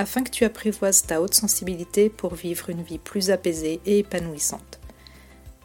afin que tu apprivoises ta haute sensibilité pour vivre une vie plus apaisée et épanouissante.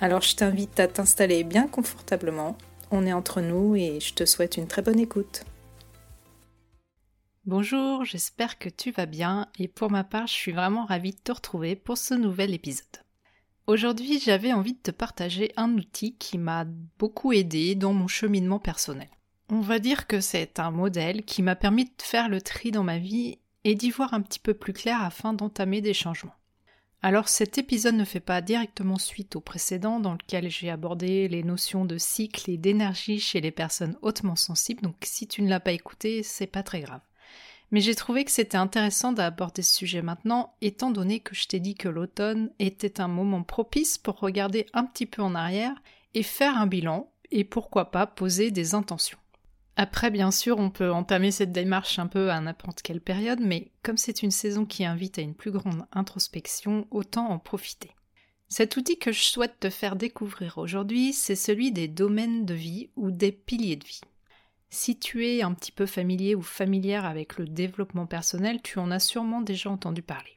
Alors je t'invite à t'installer bien confortablement, on est entre nous et je te souhaite une très bonne écoute. Bonjour, j'espère que tu vas bien et pour ma part je suis vraiment ravie de te retrouver pour ce nouvel épisode. Aujourd'hui j'avais envie de te partager un outil qui m'a beaucoup aidé dans mon cheminement personnel. On va dire que c'est un modèle qui m'a permis de faire le tri dans ma vie et d'y voir un petit peu plus clair afin d'entamer des changements. Alors cet épisode ne fait pas directement suite au précédent dans lequel j'ai abordé les notions de cycle et d'énergie chez les personnes hautement sensibles, donc si tu ne l'as pas écouté, c'est pas très grave. Mais j'ai trouvé que c'était intéressant d'aborder ce sujet maintenant, étant donné que je t'ai dit que l'automne était un moment propice pour regarder un petit peu en arrière et faire un bilan, et pourquoi pas poser des intentions. Après, bien sûr, on peut entamer cette démarche un peu à n'importe quelle période, mais comme c'est une saison qui invite à une plus grande introspection, autant en profiter. Cet outil que je souhaite te faire découvrir aujourd'hui, c'est celui des domaines de vie ou des piliers de vie. Si tu es un petit peu familier ou familière avec le développement personnel, tu en as sûrement déjà entendu parler.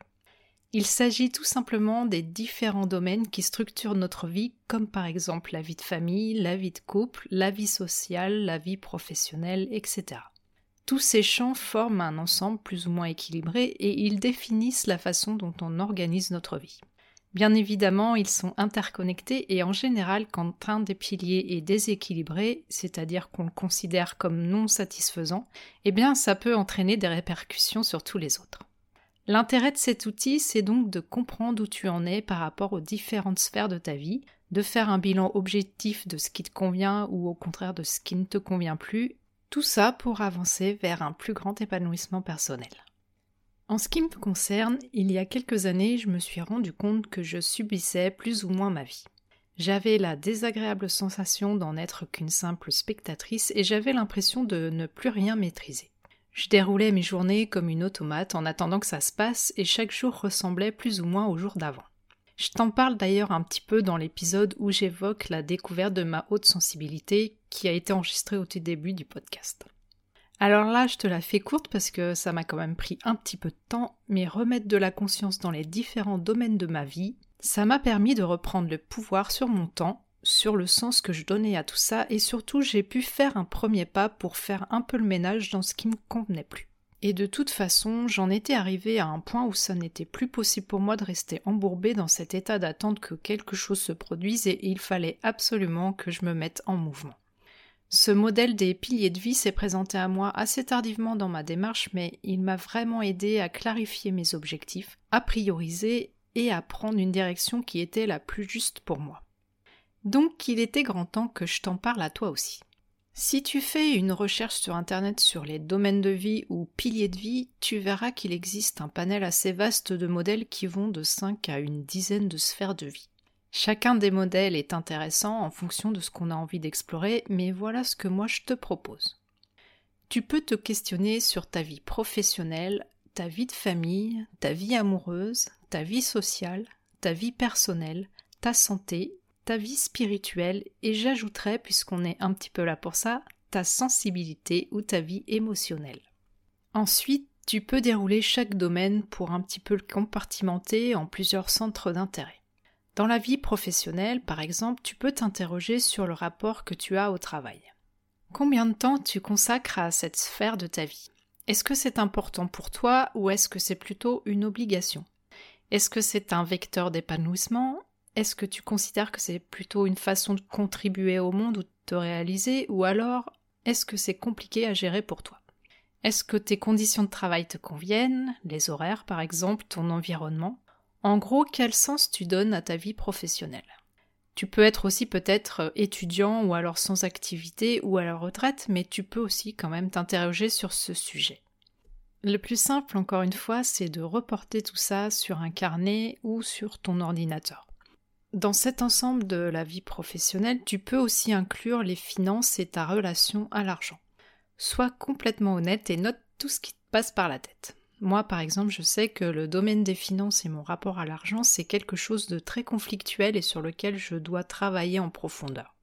Il s'agit tout simplement des différents domaines qui structurent notre vie, comme par exemple la vie de famille, la vie de couple, la vie sociale, la vie professionnelle, etc. Tous ces champs forment un ensemble plus ou moins équilibré et ils définissent la façon dont on organise notre vie. Bien évidemment, ils sont interconnectés et en général, quand un des piliers est déséquilibré, c'est-à-dire qu'on le considère comme non satisfaisant, eh bien ça peut entraîner des répercussions sur tous les autres. L'intérêt de cet outil, c'est donc de comprendre où tu en es par rapport aux différentes sphères de ta vie, de faire un bilan objectif de ce qui te convient ou au contraire de ce qui ne te convient plus, tout ça pour avancer vers un plus grand épanouissement personnel. En ce qui me concerne, il y a quelques années, je me suis rendu compte que je subissais plus ou moins ma vie. J'avais la désagréable sensation d'en être qu'une simple spectatrice et j'avais l'impression de ne plus rien maîtriser. Je déroulais mes journées comme une automate en attendant que ça se passe et chaque jour ressemblait plus ou moins au jour d'avant. Je t'en parle d'ailleurs un petit peu dans l'épisode où j'évoque la découverte de ma haute sensibilité qui a été enregistrée au tout début du podcast. Alors là, je te la fais courte parce que ça m'a quand même pris un petit peu de temps, mais remettre de la conscience dans les différents domaines de ma vie, ça m'a permis de reprendre le pouvoir sur mon temps sur le sens que je donnais à tout ça et surtout j'ai pu faire un premier pas pour faire un peu le ménage dans ce qui me convenait plus. Et de toute façon, j'en étais arrivé à un point où ça n'était plus possible pour moi de rester embourbé dans cet état d'attente que quelque chose se produise et il fallait absolument que je me mette en mouvement. Ce modèle des piliers de vie s'est présenté à moi assez tardivement dans ma démarche, mais il m'a vraiment aidé à clarifier mes objectifs, à prioriser et à prendre une direction qui était la plus juste pour moi. Donc il était grand temps que je t'en parle à toi aussi. Si tu fais une recherche sur Internet sur les domaines de vie ou piliers de vie, tu verras qu'il existe un panel assez vaste de modèles qui vont de 5 à une dizaine de sphères de vie. Chacun des modèles est intéressant en fonction de ce qu'on a envie d'explorer, mais voilà ce que moi je te propose. Tu peux te questionner sur ta vie professionnelle, ta vie de famille, ta vie amoureuse, ta vie sociale, ta vie personnelle, ta santé ta vie spirituelle et j'ajouterais, puisqu'on est un petit peu là pour ça, ta sensibilité ou ta vie émotionnelle. Ensuite, tu peux dérouler chaque domaine pour un petit peu le compartimenter en plusieurs centres d'intérêt. Dans la vie professionnelle, par exemple, tu peux t'interroger sur le rapport que tu as au travail. Combien de temps tu consacres à cette sphère de ta vie? Est-ce que c'est important pour toi ou est-ce que c'est plutôt une obligation? Est-ce que c'est un vecteur d'épanouissement? Est-ce que tu considères que c'est plutôt une façon de contribuer au monde ou de te réaliser, ou alors est-ce que c'est compliqué à gérer pour toi? Est-ce que tes conditions de travail te conviennent, les horaires par exemple, ton environnement? En gros, quel sens tu donnes à ta vie professionnelle? Tu peux être aussi peut-être étudiant ou alors sans activité ou à la retraite, mais tu peux aussi quand même t'interroger sur ce sujet. Le plus simple, encore une fois, c'est de reporter tout ça sur un carnet ou sur ton ordinateur. Dans cet ensemble de la vie professionnelle, tu peux aussi inclure les finances et ta relation à l'argent. Sois complètement honnête et note tout ce qui te passe par la tête. Moi, par exemple, je sais que le domaine des finances et mon rapport à l'argent, c'est quelque chose de très conflictuel et sur lequel je dois travailler en profondeur.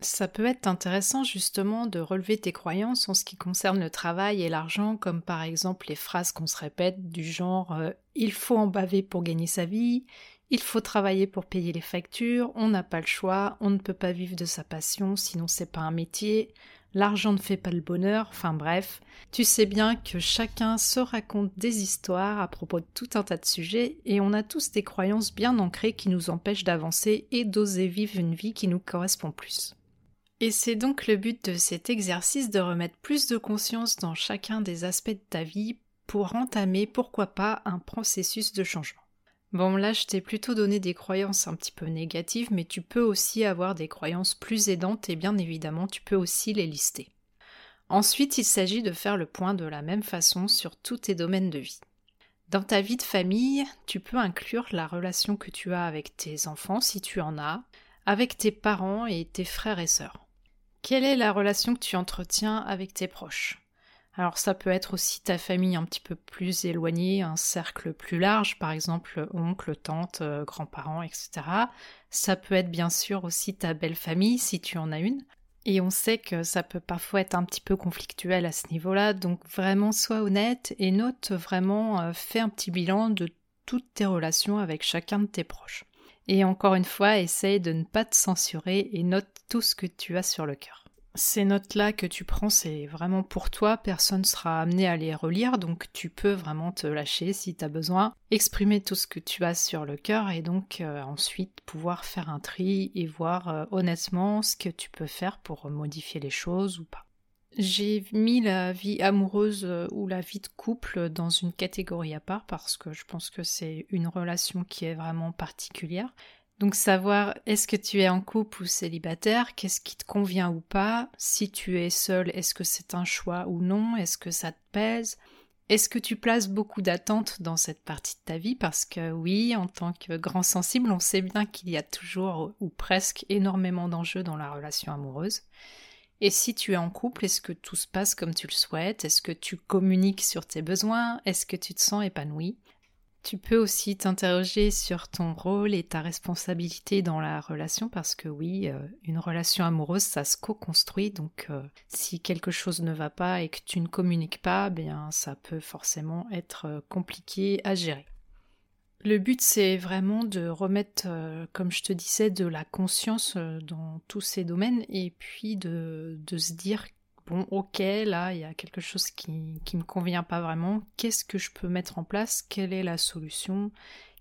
Ça peut être intéressant justement de relever tes croyances en ce qui concerne le travail et l'argent, comme par exemple les phrases qu'on se répète du genre euh, il faut en baver pour gagner sa vie, il faut travailler pour payer les factures, on n'a pas le choix, on ne peut pas vivre de sa passion sinon c'est pas un métier, l'argent ne fait pas le bonheur, enfin bref, tu sais bien que chacun se raconte des histoires à propos de tout un tas de sujets et on a tous des croyances bien ancrées qui nous empêchent d'avancer et d'oser vivre une vie qui nous correspond plus. Et c'est donc le but de cet exercice de remettre plus de conscience dans chacun des aspects de ta vie pour entamer, pourquoi pas, un processus de changement. Bon, là, je t'ai plutôt donné des croyances un petit peu négatives, mais tu peux aussi avoir des croyances plus aidantes et bien évidemment, tu peux aussi les lister. Ensuite, il s'agit de faire le point de la même façon sur tous tes domaines de vie. Dans ta vie de famille, tu peux inclure la relation que tu as avec tes enfants, si tu en as, avec tes parents et tes frères et sœurs. Quelle est la relation que tu entretiens avec tes proches? Alors ça peut être aussi ta famille un petit peu plus éloignée, un cercle plus large, par exemple oncle, tante, euh, grands-parents, etc. Ça peut être bien sûr aussi ta belle famille si tu en as une. Et on sait que ça peut parfois être un petit peu conflictuel à ce niveau-là, donc vraiment sois honnête et note vraiment, euh, fais un petit bilan de toutes tes relations avec chacun de tes proches. Et encore une fois, essaye de ne pas te censurer et note tout ce que tu as sur le cœur. Ces notes-là que tu prends, c'est vraiment pour toi, personne ne sera amené à les relire, donc tu peux vraiment te lâcher si tu as besoin, exprimer tout ce que tu as sur le cœur et donc euh, ensuite pouvoir faire un tri et voir euh, honnêtement ce que tu peux faire pour modifier les choses ou pas. J'ai mis la vie amoureuse euh, ou la vie de couple dans une catégorie à part parce que je pense que c'est une relation qui est vraiment particulière. Donc savoir est-ce que tu es en couple ou célibataire, qu'est-ce qui te convient ou pas, si tu es seul, est-ce que c'est un choix ou non, est-ce que ça te pèse, est-ce que tu places beaucoup d'attentes dans cette partie de ta vie? Parce que oui, en tant que grand sensible, on sait bien qu'il y a toujours ou presque énormément d'enjeux dans la relation amoureuse. Et si tu es en couple, est-ce que tout se passe comme tu le souhaites? Est-ce que tu communiques sur tes besoins? Est-ce que tu te sens épanoui tu peux aussi t'interroger sur ton rôle et ta responsabilité dans la relation parce que oui, euh, une relation amoureuse, ça se co-construit. Donc euh, si quelque chose ne va pas et que tu ne communiques pas, bien ça peut forcément être euh, compliqué à gérer. Le but, c'est vraiment de remettre, comme je te disais, de la conscience dans tous ces domaines et puis de, de se dire, ok, là, il y a quelque chose qui ne me convient pas vraiment, qu'est-ce que je peux mettre en place, quelle est la solution,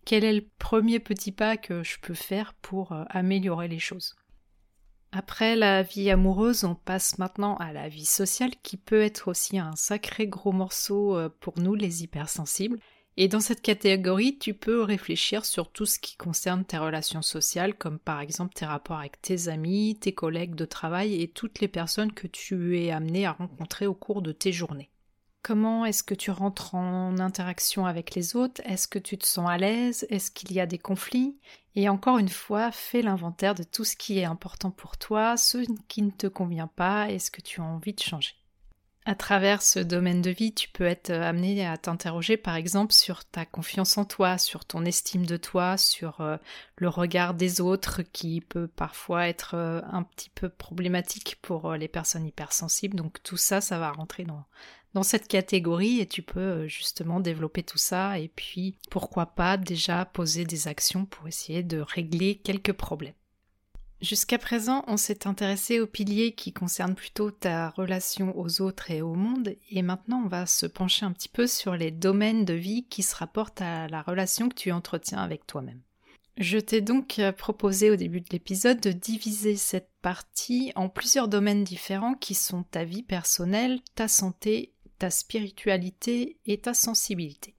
quel est le premier petit pas que je peux faire pour euh, améliorer les choses? Après la vie amoureuse, on passe maintenant à la vie sociale qui peut être aussi un sacré gros morceau pour nous les hypersensibles. Et dans cette catégorie, tu peux réfléchir sur tout ce qui concerne tes relations sociales, comme par exemple tes rapports avec tes amis, tes collègues de travail et toutes les personnes que tu es amené à rencontrer au cours de tes journées. Comment est-ce que tu rentres en interaction avec les autres? Est-ce que tu te sens à l'aise? Est-ce qu'il y a des conflits? Et encore une fois, fais l'inventaire de tout ce qui est important pour toi, ce qui ne te convient pas et ce que tu as envie de changer. À travers ce domaine de vie, tu peux être amené à t'interroger par exemple sur ta confiance en toi, sur ton estime de toi, sur euh, le regard des autres qui peut parfois être euh, un petit peu problématique pour euh, les personnes hypersensibles. Donc tout ça, ça va rentrer dans, dans cette catégorie et tu peux justement développer tout ça et puis pourquoi pas déjà poser des actions pour essayer de régler quelques problèmes. Jusqu'à présent, on s'est intéressé aux piliers qui concernent plutôt ta relation aux autres et au monde, et maintenant on va se pencher un petit peu sur les domaines de vie qui se rapportent à la relation que tu entretiens avec toi-même. Je t'ai donc proposé au début de l'épisode de diviser cette partie en plusieurs domaines différents qui sont ta vie personnelle, ta santé, ta spiritualité et ta sensibilité.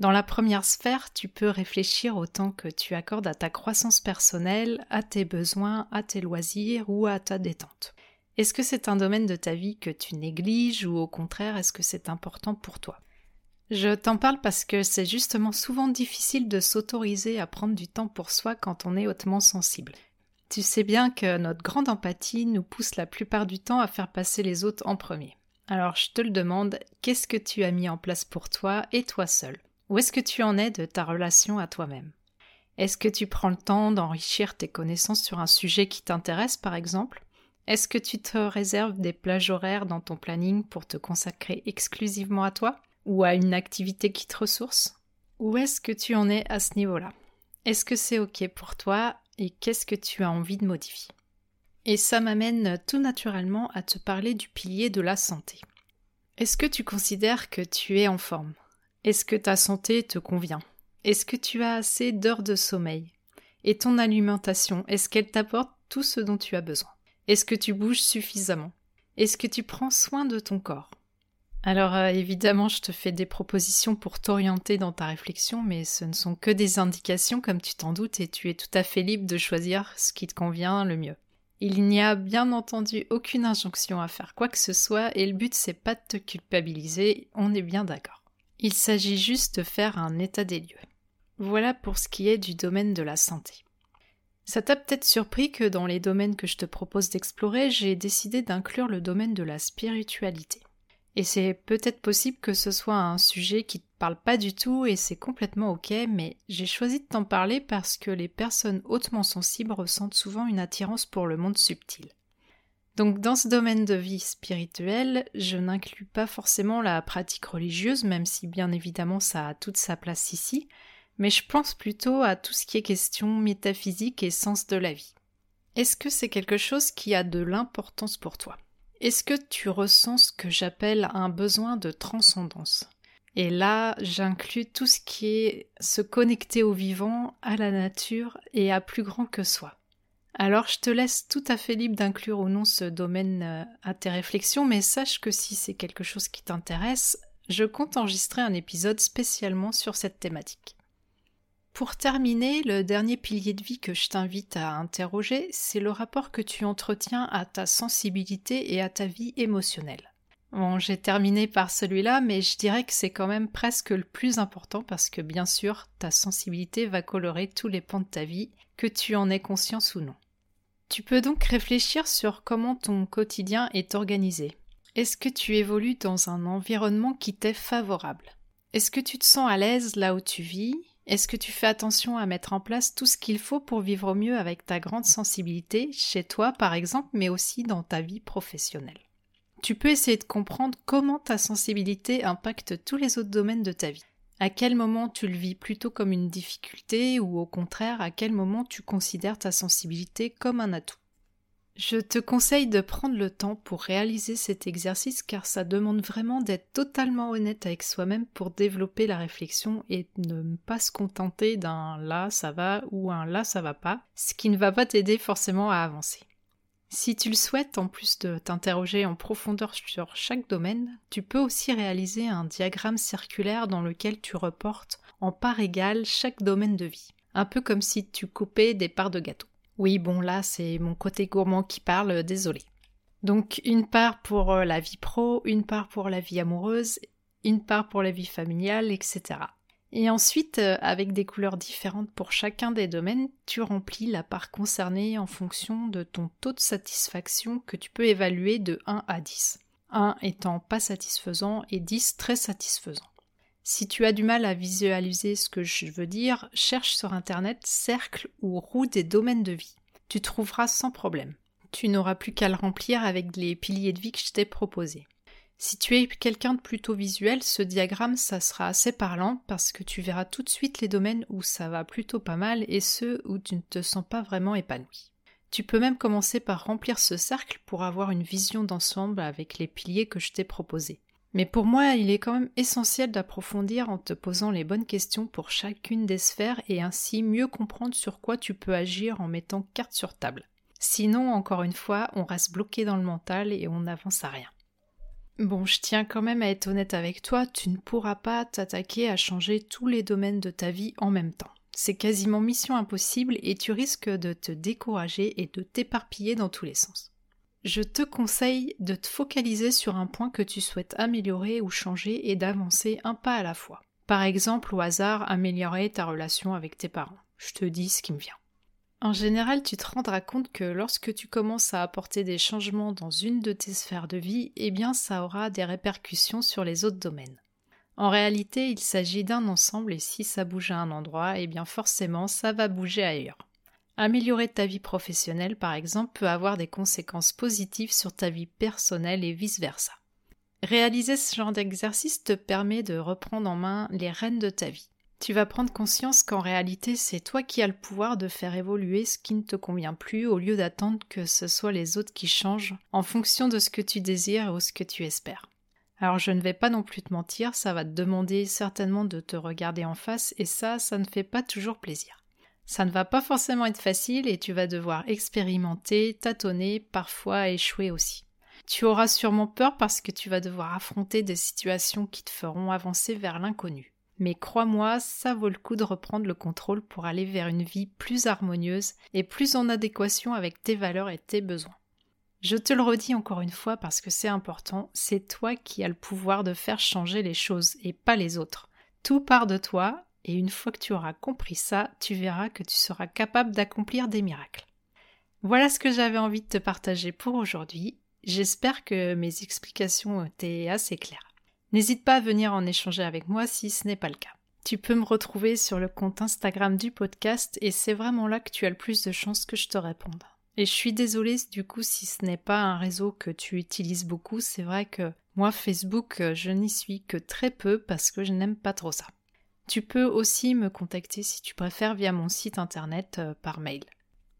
Dans la première sphère, tu peux réfléchir au temps que tu accordes à ta croissance personnelle, à tes besoins, à tes loisirs ou à ta détente. Est-ce que c'est un domaine de ta vie que tu négliges ou au contraire est-ce que c'est important pour toi? Je t'en parle parce que c'est justement souvent difficile de s'autoriser à prendre du temps pour soi quand on est hautement sensible. Tu sais bien que notre grande empathie nous pousse la plupart du temps à faire passer les autres en premier. Alors je te le demande, qu'est-ce que tu as mis en place pour toi et toi seul? Où est-ce que tu en es de ta relation à toi-même? Est-ce que tu prends le temps d'enrichir tes connaissances sur un sujet qui t'intéresse par exemple? Est-ce que tu te réserves des plages horaires dans ton planning pour te consacrer exclusivement à toi Ou à une activité qui te ressource? Où est-ce que tu en es à ce niveau-là? Est-ce que c'est ok pour toi et qu'est-ce que tu as envie de modifier? Et ça m'amène tout naturellement à te parler du pilier de la santé. Est-ce que tu considères que tu es en forme? Est-ce que ta santé te convient? Est-ce que tu as assez d'heures de sommeil? Et ton alimentation, est-ce qu'elle t'apporte tout ce dont tu as besoin? Est-ce que tu bouges suffisamment? Est-ce que tu prends soin de ton corps? Alors euh, évidemment, je te fais des propositions pour t'orienter dans ta réflexion, mais ce ne sont que des indications comme tu t'en doutes et tu es tout à fait libre de choisir ce qui te convient le mieux. Il n'y a bien entendu aucune injonction à faire quoi que ce soit et le but c'est pas de te culpabiliser, on est bien d'accord. Il s'agit juste de faire un état des lieux. Voilà pour ce qui est du domaine de la santé. Ça t'a peut-être surpris que dans les domaines que je te propose d'explorer, j'ai décidé d'inclure le domaine de la spiritualité. Et c'est peut-être possible que ce soit un sujet qui te parle pas du tout et c'est complètement ok, mais j'ai choisi de t'en parler parce que les personnes hautement sensibles ressentent souvent une attirance pour le monde subtil. Donc dans ce domaine de vie spirituelle, je n'inclus pas forcément la pratique religieuse, même si bien évidemment ça a toute sa place ici, mais je pense plutôt à tout ce qui est question métaphysique et sens de la vie. Est-ce que c'est quelque chose qui a de l'importance pour toi? Est-ce que tu ressens ce que j'appelle un besoin de transcendance? Et là, j'inclus tout ce qui est se connecter au vivant, à la nature et à plus grand que soi. Alors je te laisse tout à fait libre d'inclure ou non ce domaine euh, à tes réflexions, mais sache que si c'est quelque chose qui t'intéresse, je compte enregistrer un épisode spécialement sur cette thématique. Pour terminer, le dernier pilier de vie que je t'invite à interroger, c'est le rapport que tu entretiens à ta sensibilité et à ta vie émotionnelle. Bon, j'ai terminé par celui-là, mais je dirais que c'est quand même presque le plus important parce que bien sûr, ta sensibilité va colorer tous les pans de ta vie, que tu en aies conscience ou non. Tu peux donc réfléchir sur comment ton quotidien est organisé. Est-ce que tu évolues dans un environnement qui t'est favorable? Est-ce que tu te sens à l'aise là où tu vis? Est-ce que tu fais attention à mettre en place tout ce qu'il faut pour vivre au mieux avec ta grande sensibilité, chez toi par exemple, mais aussi dans ta vie professionnelle? Tu peux essayer de comprendre comment ta sensibilité impacte tous les autres domaines de ta vie. À quel moment tu le vis plutôt comme une difficulté ou au contraire à quel moment tu considères ta sensibilité comme un atout? Je te conseille de prendre le temps pour réaliser cet exercice car ça demande vraiment d'être totalement honnête avec soi-même pour développer la réflexion et ne pas se contenter d'un là ça va ou un là ça va pas, ce qui ne va pas t'aider forcément à avancer. Si tu le souhaites, en plus de t'interroger en profondeur sur chaque domaine, tu peux aussi réaliser un diagramme circulaire dans lequel tu reportes en part égale chaque domaine de vie, un peu comme si tu coupais des parts de gâteau. Oui, bon là c'est mon côté gourmand qui parle, désolé. Donc une part pour euh, la vie pro, une part pour la vie amoureuse, une part pour la vie familiale, etc. Et ensuite, euh, avec des couleurs différentes pour chacun des domaines, tu remplis la part concernée en fonction de ton taux de satisfaction que tu peux évaluer de 1 à 10. 1 étant pas satisfaisant et 10 très satisfaisant. Si tu as du mal à visualiser ce que je veux dire, cherche sur Internet cercle ou roue des domaines de vie. Tu trouveras sans problème. Tu n'auras plus qu'à le remplir avec les piliers de vie que je t'ai proposés. Si tu es quelqu'un de plutôt visuel, ce diagramme, ça sera assez parlant parce que tu verras tout de suite les domaines où ça va plutôt pas mal et ceux où tu ne te sens pas vraiment épanoui. Tu peux même commencer par remplir ce cercle pour avoir une vision d'ensemble avec les piliers que je t'ai proposés. Mais pour moi, il est quand même essentiel d'approfondir en te posant les bonnes questions pour chacune des sphères et ainsi mieux comprendre sur quoi tu peux agir en mettant carte sur table. Sinon, encore une fois, on reste bloqué dans le mental et on n'avance à rien. Bon, je tiens quand même à être honnête avec toi, tu ne pourras pas t'attaquer à changer tous les domaines de ta vie en même temps. C'est quasiment mission impossible et tu risques de te décourager et de t'éparpiller dans tous les sens. je te conseille de te focaliser sur un point que tu souhaites améliorer ou changer et d'avancer un pas à la fois. Par exemple, au hasard, améliorer ta relation avec tes parents. Je te dis ce qui me vient. En général, tu te rendras compte que lorsque tu commences à apporter des changements dans une de tes sphères de vie, eh bien ça aura des répercussions sur les autres domaines. En réalité, il s'agit d'un ensemble et si ça bouge à un endroit, eh bien forcément ça va bouger ailleurs. Améliorer ta vie professionnelle, par exemple, peut avoir des conséquences positives sur ta vie personnelle et vice-versa. Réaliser ce genre d'exercice te permet de reprendre en main les rênes de ta vie. Tu vas prendre conscience qu'en réalité, c'est toi qui as le pouvoir de faire évoluer ce qui ne te convient plus au lieu d'attendre que ce soit les autres qui changent en fonction de ce que tu désires ou ce que tu espères. Alors je ne vais pas non plus te mentir, ça va te demander certainement de te regarder en face et ça, ça ne fait pas toujours plaisir. Ça ne va pas forcément être facile et tu vas devoir expérimenter, tâtonner, parfois échouer aussi. Tu auras sûrement peur parce que tu vas devoir affronter des situations qui te feront avancer vers l'inconnu. Mais crois-moi, ça vaut le coup de reprendre le contrôle pour aller vers une vie plus harmonieuse et plus en adéquation avec tes valeurs et tes besoins. Je te le redis encore une fois parce que c'est important, c'est toi qui as le pouvoir de faire changer les choses et pas les autres. Tout part de toi et une fois que tu auras compris ça, tu verras que tu seras capable d'accomplir des miracles. Voilà ce que j'avais envie de te partager pour aujourd'hui. J'espère que mes explications étaient assez claires. N'hésite pas à venir en échanger avec moi si ce n'est pas le cas. Tu peux me retrouver sur le compte Instagram du podcast et c'est vraiment là que tu as le plus de chances que je te réponde. Et je suis désolée du coup si ce n'est pas un réseau que tu utilises beaucoup, c'est vrai que moi Facebook je n'y suis que très peu parce que je n'aime pas trop ça. Tu peux aussi me contacter si tu préfères via mon site internet euh, par mail.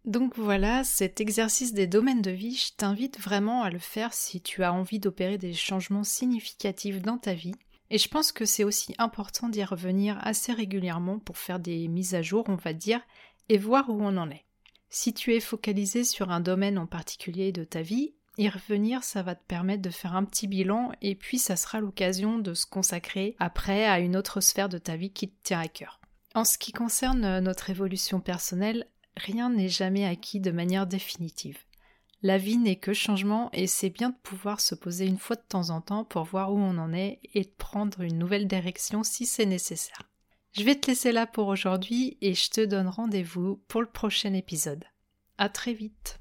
Donc voilà, cet exercice des domaines de vie, je t'invite vraiment à le faire si tu as envie d'opérer des changements significatifs dans ta vie. Et je pense que c'est aussi important d'y revenir assez régulièrement pour faire des mises à jour, on va dire, et voir où on en est. Si tu es focalisé sur un domaine en particulier de ta vie, y revenir, ça va te permettre de faire un petit bilan et puis ça sera l'occasion de se consacrer après à une autre sphère de ta vie qui te tient à cœur. En ce qui concerne notre évolution personnelle, rien n'est jamais acquis de manière définitive. La vie n'est que changement et c'est bien de pouvoir se poser une fois de temps en temps pour voir où on en est et de prendre une nouvelle direction si c'est nécessaire. Je vais te laisser là pour aujourd'hui et je te donne rendez-vous pour le prochain épisode. À très vite.